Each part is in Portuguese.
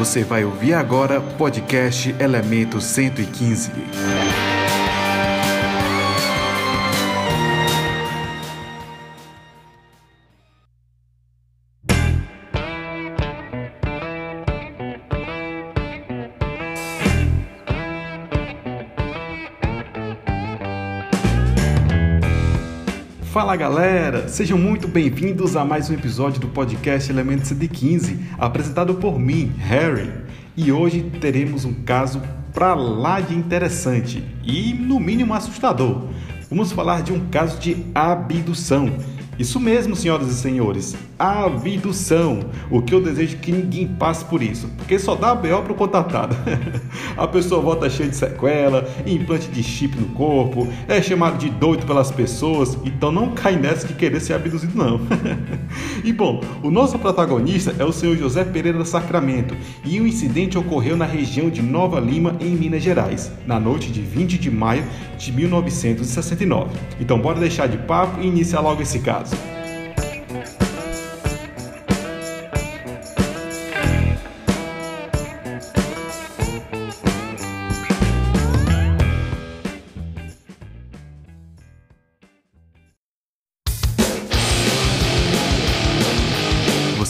Você vai ouvir agora podcast Elemento 115. Fala galera, sejam muito bem-vindos a mais um episódio do podcast Elementos 115, apresentado por mim, Harry. E hoje teremos um caso pra lá de interessante e, no mínimo, assustador. Vamos falar de um caso de abdução isso mesmo, senhoras e senhores, abdução. O que eu desejo é que ninguém passe por isso, porque só dá BO pro contatado. a pessoa volta cheia de sequela, implante de chip no corpo, é chamado de doido pelas pessoas, então não cai nessa de querer ser abduzido não. e bom, o nosso protagonista é o senhor José Pereira Sacramento, e o incidente ocorreu na região de Nova Lima, em Minas Gerais, na noite de 20 de maio de 1969. Então bora deixar de papo e iniciar logo esse caso.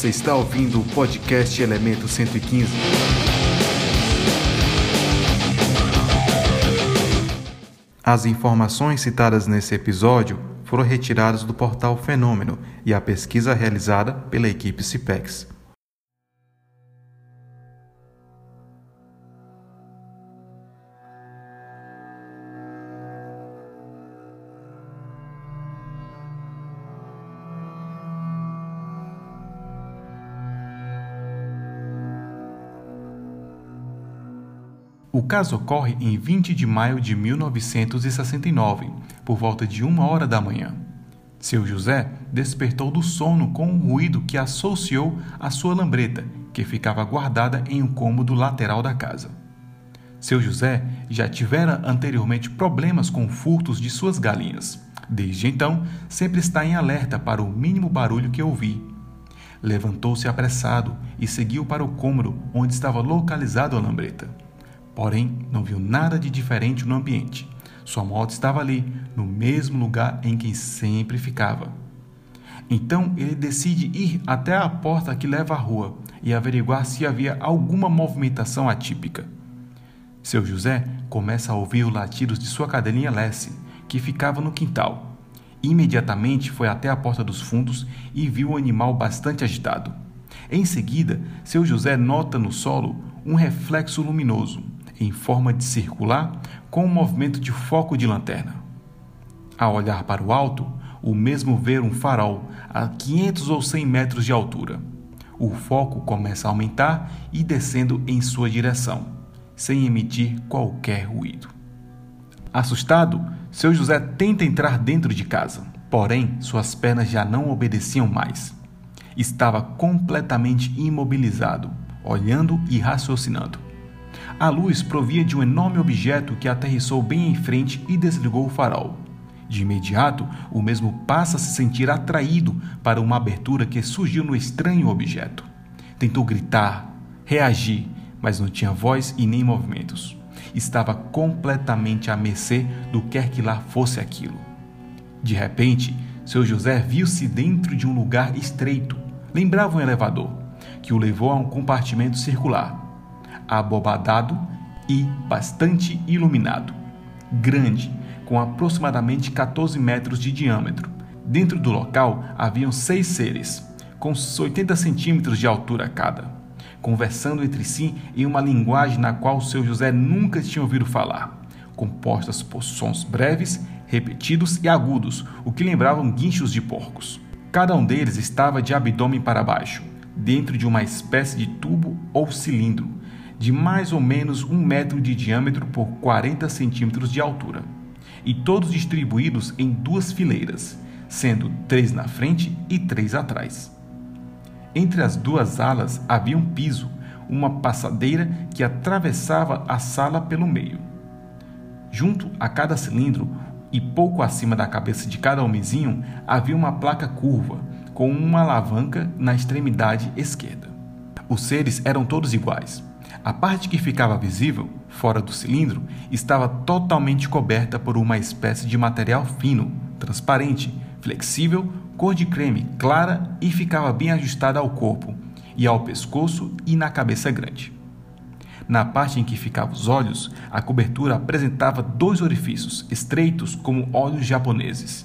Você está ouvindo o podcast Elemento 115. As informações citadas nesse episódio foram retiradas do portal Fenômeno e a pesquisa realizada pela equipe CIPEX. Caso ocorre em 20 de maio de 1969, por volta de uma hora da manhã. Seu José despertou do sono com um ruído que associou à sua lambreta, que ficava guardada em um cômodo lateral da casa. Seu José já tivera anteriormente problemas com furtos de suas galinhas. Desde então, sempre está em alerta para o mínimo barulho que ouvi. Levantou-se apressado e seguiu para o cômodo onde estava localizado a lambreta. Porém, não viu nada de diferente no ambiente. Sua moto estava ali, no mesmo lugar em que sempre ficava. Então ele decide ir até a porta que leva à rua e averiguar se havia alguma movimentação atípica. Seu José começa a ouvir os latidos de sua cadelinha Lessie, que ficava no quintal. Imediatamente foi até a porta dos fundos e viu o animal bastante agitado. Em seguida, seu José nota no solo um reflexo luminoso em forma de circular com um movimento de foco de lanterna. Ao olhar para o alto, o mesmo vê um farol a 500 ou 100 metros de altura. O foco começa a aumentar e descendo em sua direção, sem emitir qualquer ruído. Assustado, seu José tenta entrar dentro de casa, porém suas pernas já não obedeciam mais. Estava completamente imobilizado, olhando e raciocinando. A luz provia de um enorme objeto que aterrissou bem em frente e desligou o farol. De imediato, o mesmo passa a se sentir atraído para uma abertura que surgiu no estranho objeto. Tentou gritar, reagir, mas não tinha voz e nem movimentos. Estava completamente à mercê do quer que lá fosse aquilo. De repente, seu José viu-se dentro de um lugar estreito, lembrava um elevador, que o levou a um compartimento circular abobadado e bastante iluminado. Grande, com aproximadamente 14 metros de diâmetro. Dentro do local haviam seis seres, com 80 centímetros de altura cada, conversando entre si em uma linguagem na qual seu José nunca tinha ouvido falar, compostas por sons breves, repetidos e agudos, o que lembravam guinchos de porcos. Cada um deles estava de abdômen para baixo, dentro de uma espécie de tubo ou cilindro, de mais ou menos um metro de diâmetro por 40 centímetros de altura, e todos distribuídos em duas fileiras, sendo três na frente e três atrás. Entre as duas alas havia um piso, uma passadeira que atravessava a sala pelo meio. Junto a cada cilindro e pouco acima da cabeça de cada homenzinho havia uma placa curva com uma alavanca na extremidade esquerda. Os seres eram todos iguais. A parte que ficava visível, fora do cilindro, estava totalmente coberta por uma espécie de material fino, transparente, flexível, cor de creme, clara e ficava bem ajustada ao corpo, e ao pescoço e na cabeça grande. Na parte em que ficavam os olhos, a cobertura apresentava dois orifícios, estreitos como olhos japoneses.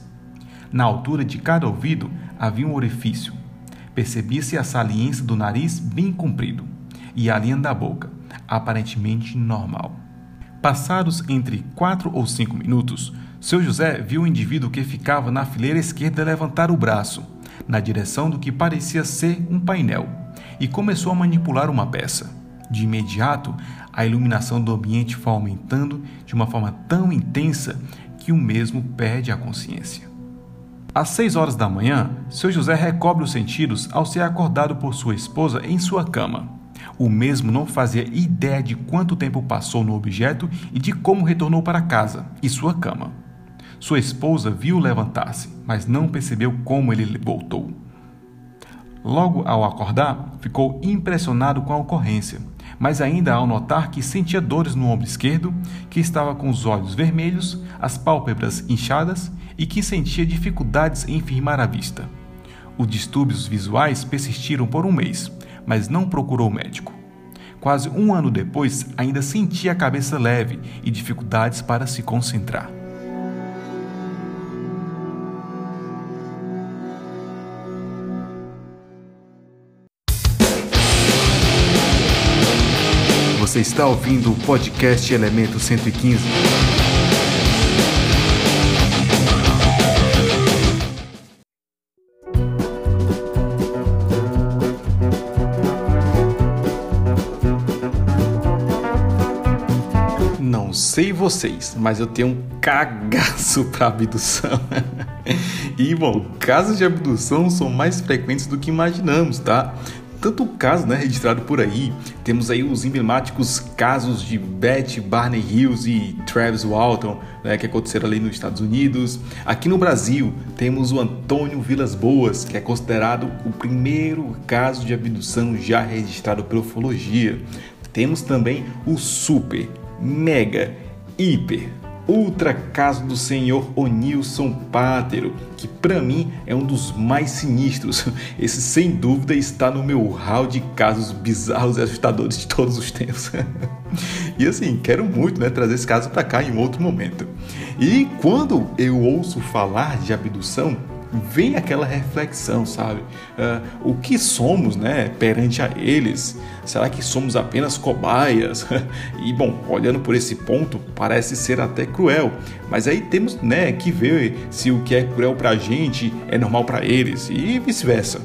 Na altura de cada ouvido havia um orifício. Percebia-se a saliência do nariz bem comprido e a linha da boca, aparentemente normal. Passados entre quatro ou cinco minutos, seu José viu o indivíduo que ficava na fileira esquerda levantar o braço, na direção do que parecia ser um painel, e começou a manipular uma peça. De imediato, a iluminação do ambiente foi aumentando de uma forma tão intensa que o mesmo perde a consciência. Às seis horas da manhã, seu José recobre os sentidos ao ser acordado por sua esposa em sua cama. O mesmo não fazia ideia de quanto tempo passou no objeto e de como retornou para casa e sua cama. Sua esposa viu levantar-se, mas não percebeu como ele voltou. Logo ao acordar, ficou impressionado com a ocorrência, mas ainda ao notar que sentia dores no ombro esquerdo, que estava com os olhos vermelhos, as pálpebras inchadas e que sentia dificuldades em firmar a vista. Os distúrbios visuais persistiram por um mês, mas não procurou médico. Quase um ano depois, ainda sentia a cabeça leve e dificuldades para se concentrar. Você está ouvindo o podcast Elemento 115. Sei vocês, mas eu tenho um cagaço para abdução. e bom, casos de abdução são mais frequentes do que imaginamos, tá? tanto caso né, registrado por aí. Temos aí os emblemáticos casos de Beth Barney Hills e Travis Walton, né, que aconteceram ali nos Estados Unidos. Aqui no Brasil, temos o Antônio Vilas Boas, que é considerado o primeiro caso de abdução já registrado pela ufologia. Temos também o super, mega, hiper, Ultra caso do senhor Onilson Pátero, que para mim é um dos mais sinistros. Esse sem dúvida está no meu hall de casos bizarros e assustadores de todos os tempos. e assim, quero muito né, trazer esse caso para cá em outro momento. E quando eu ouço falar de abdução, vem aquela reflexão, sabe? Uh, o que somos, né, perante a eles? Será que somos apenas cobaias? e bom, olhando por esse ponto, parece ser até cruel. Mas aí temos, né, que ver se o que é cruel para a gente é normal para eles e vice-versa.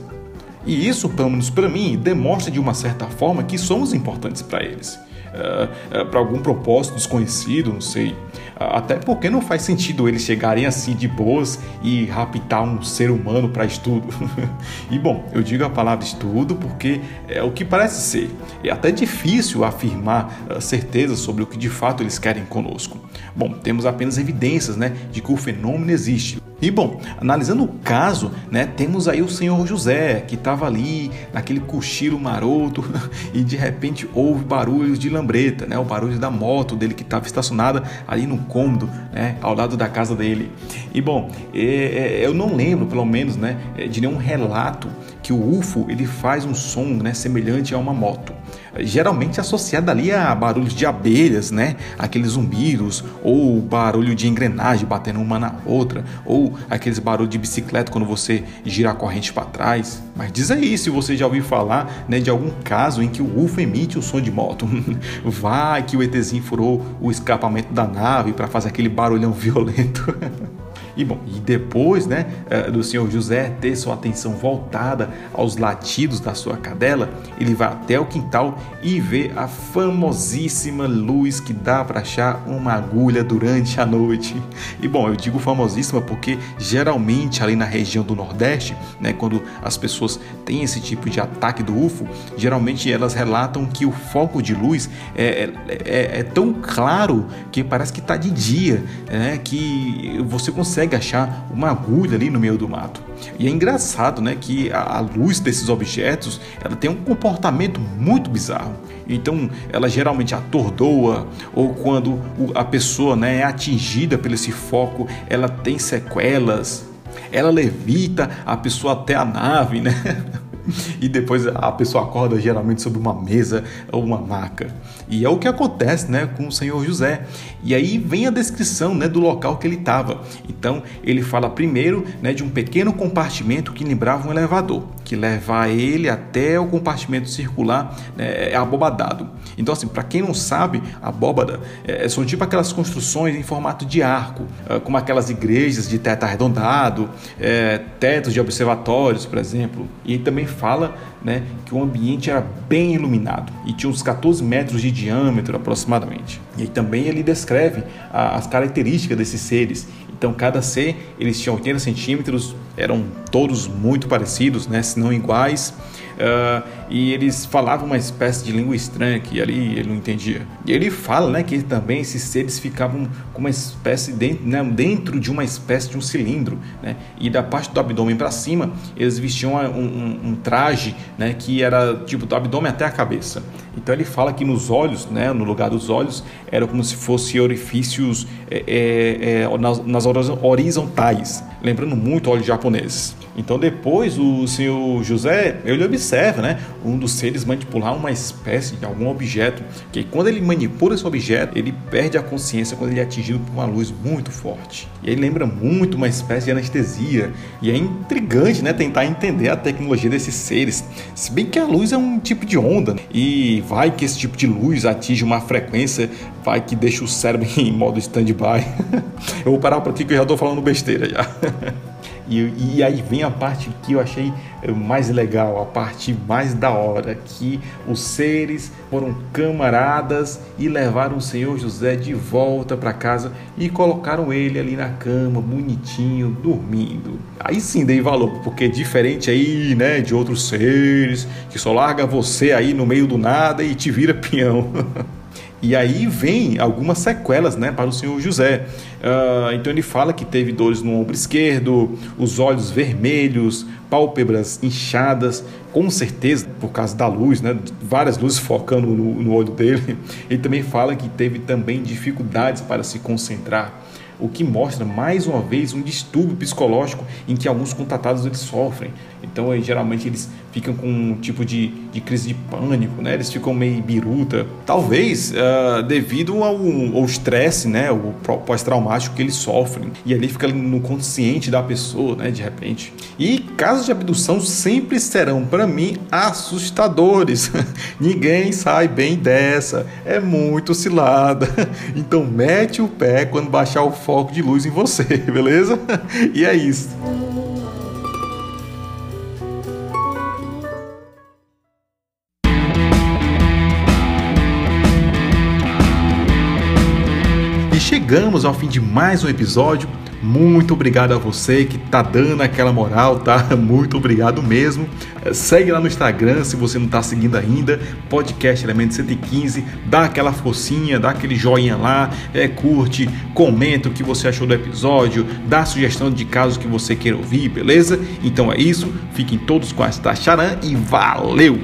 E isso, pelo menos para mim, demonstra de uma certa forma que somos importantes para eles. Uh, uh, para algum propósito desconhecido, não sei. Até porque não faz sentido eles chegarem assim de boas e raptar um ser humano para estudo. e bom, eu digo a palavra estudo porque é o que parece ser. É até difícil afirmar uh, certeza sobre o que de fato eles querem conosco. Bom, temos apenas evidências né, de que o fenômeno existe. E bom, analisando o caso, né, temos aí o senhor José, que estava ali naquele cochilo maroto e de repente houve barulhos de lambreta, né, o barulho da moto dele que estava estacionada ali no cômodo, né, ao lado da casa dele. E bom, é, é, eu não lembro, pelo menos, né, de nenhum relato que o UFO ele faz um som né, semelhante a uma moto geralmente associada ali a barulhos de abelhas, né? Aqueles zumbidos, ou barulho de engrenagem batendo uma na outra, ou aqueles barulhos de bicicleta quando você gira a corrente para trás. Mas diz aí se você já ouviu falar né, de algum caso em que o UFO emite o som de moto. Vai que o ETzinho furou o escapamento da nave para fazer aquele barulhão violento. E bom, e depois, né, eh, do senhor José ter sua atenção voltada aos latidos da sua cadela, ele vai até o quintal e vê a famosíssima luz que dá para achar uma agulha durante a noite. E bom, eu digo famosíssima porque geralmente ali na região do Nordeste, né, quando as pessoas têm esse tipo de ataque do UFO, geralmente elas relatam que o foco de luz é, é, é, é tão claro que parece que está de dia, né, que você consegue consegue achar uma agulha ali no meio do mato. E é engraçado, né, que a luz desses objetos, ela tem um comportamento muito bizarro. Então, ela geralmente atordoa ou quando a pessoa, né, é atingida por esse foco, ela tem sequelas. Ela levita a pessoa até a nave, né? e depois a pessoa acorda geralmente sobre uma mesa ou uma maca. E é o que acontece né, com o senhor José. E aí vem a descrição né, do local que ele estava. Então ele fala primeiro né, de um pequeno compartimento que lembrava um elevador, que leva ele até o compartimento circular né, é abobadado. Então, assim, para quem não sabe, abóbada é, são tipo aquelas construções em formato de arco, é, como aquelas igrejas de teto arredondado, é, tetos de observatórios, por exemplo. E também fala né, que o ambiente era bem iluminado e tinha uns 14 metros de diâmetro aproximadamente. E também ele descreve a, as características desses seres. Então cada ser eles tinham 80 centímetros, eram todos muito parecidos, né, não iguais. Uh, e eles falavam uma espécie de língua estranha que ali ele não entendia. E ele fala né, que também esses seres ficavam com uma espécie dentro, né, dentro de uma espécie de um cilindro, né, e da parte do abdômen para cima eles vestiam um, um, um, traje né, que era tipo do abdômen até a cabeça. Então ele fala que nos olhos, né, no lugar dos olhos, era como se fossem orifícios é, é, é, nas, nas horizontais, lembrando muito olhos japoneses. Então depois o senhor José, ele observa, né, um dos seres manipular uma espécie de algum objeto, que quando ele manipula esse objeto, ele perde a consciência quando ele é atingido por uma luz muito forte. E aí lembra muito uma espécie de anestesia, e é intrigante, né, tentar entender a tecnologia desses seres. Se bem que a luz é um tipo de onda, né? e vai que esse tipo de luz atinge uma frequência, vai que deixa o cérebro em modo stand-by. eu vou parar por aqui que eu já estou falando besteira já. E, e, aí vem a parte que eu achei mais legal, a parte mais da hora, que os seres foram camaradas e levaram o Senhor José de volta para casa e colocaram ele ali na cama, bonitinho, dormindo. Aí sim dei valor, porque diferente aí, né, de outros seres que só larga você aí no meio do nada e te vira peão. E aí vem algumas sequelas né, para o senhor José. Uh, então ele fala que teve dores no ombro esquerdo, os olhos vermelhos, pálpebras inchadas, com certeza por causa da luz, né, várias luzes focando no, no olho dele. Ele também fala que teve também dificuldades para se concentrar o que mostra mais uma vez um distúrbio psicológico em que alguns contratados eles sofrem. Então, geralmente eles ficam com um tipo de, de crise de pânico, né? Eles ficam meio biruta. Talvez uh, devido ao estresse, né? O pós-traumático que eles sofrem. E ali fica no consciente da pessoa, né? De repente. E casos de abdução sempre serão, para mim, assustadores. Ninguém sai bem dessa. É muito cilada. Então, mete o pé quando baixar o foco de luz em você, beleza? E é isso. Chegamos ao fim de mais um episódio. Muito obrigado a você que tá dando aquela moral, tá? Muito obrigado mesmo. Segue lá no Instagram se você não tá seguindo ainda, podcast Elemento 115, dá aquela forcinha, dá aquele joinha lá, é, curte, comenta o que você achou do episódio, dá sugestão de casos que você queira ouvir, beleza? Então é isso, fiquem todos com esta charan e valeu!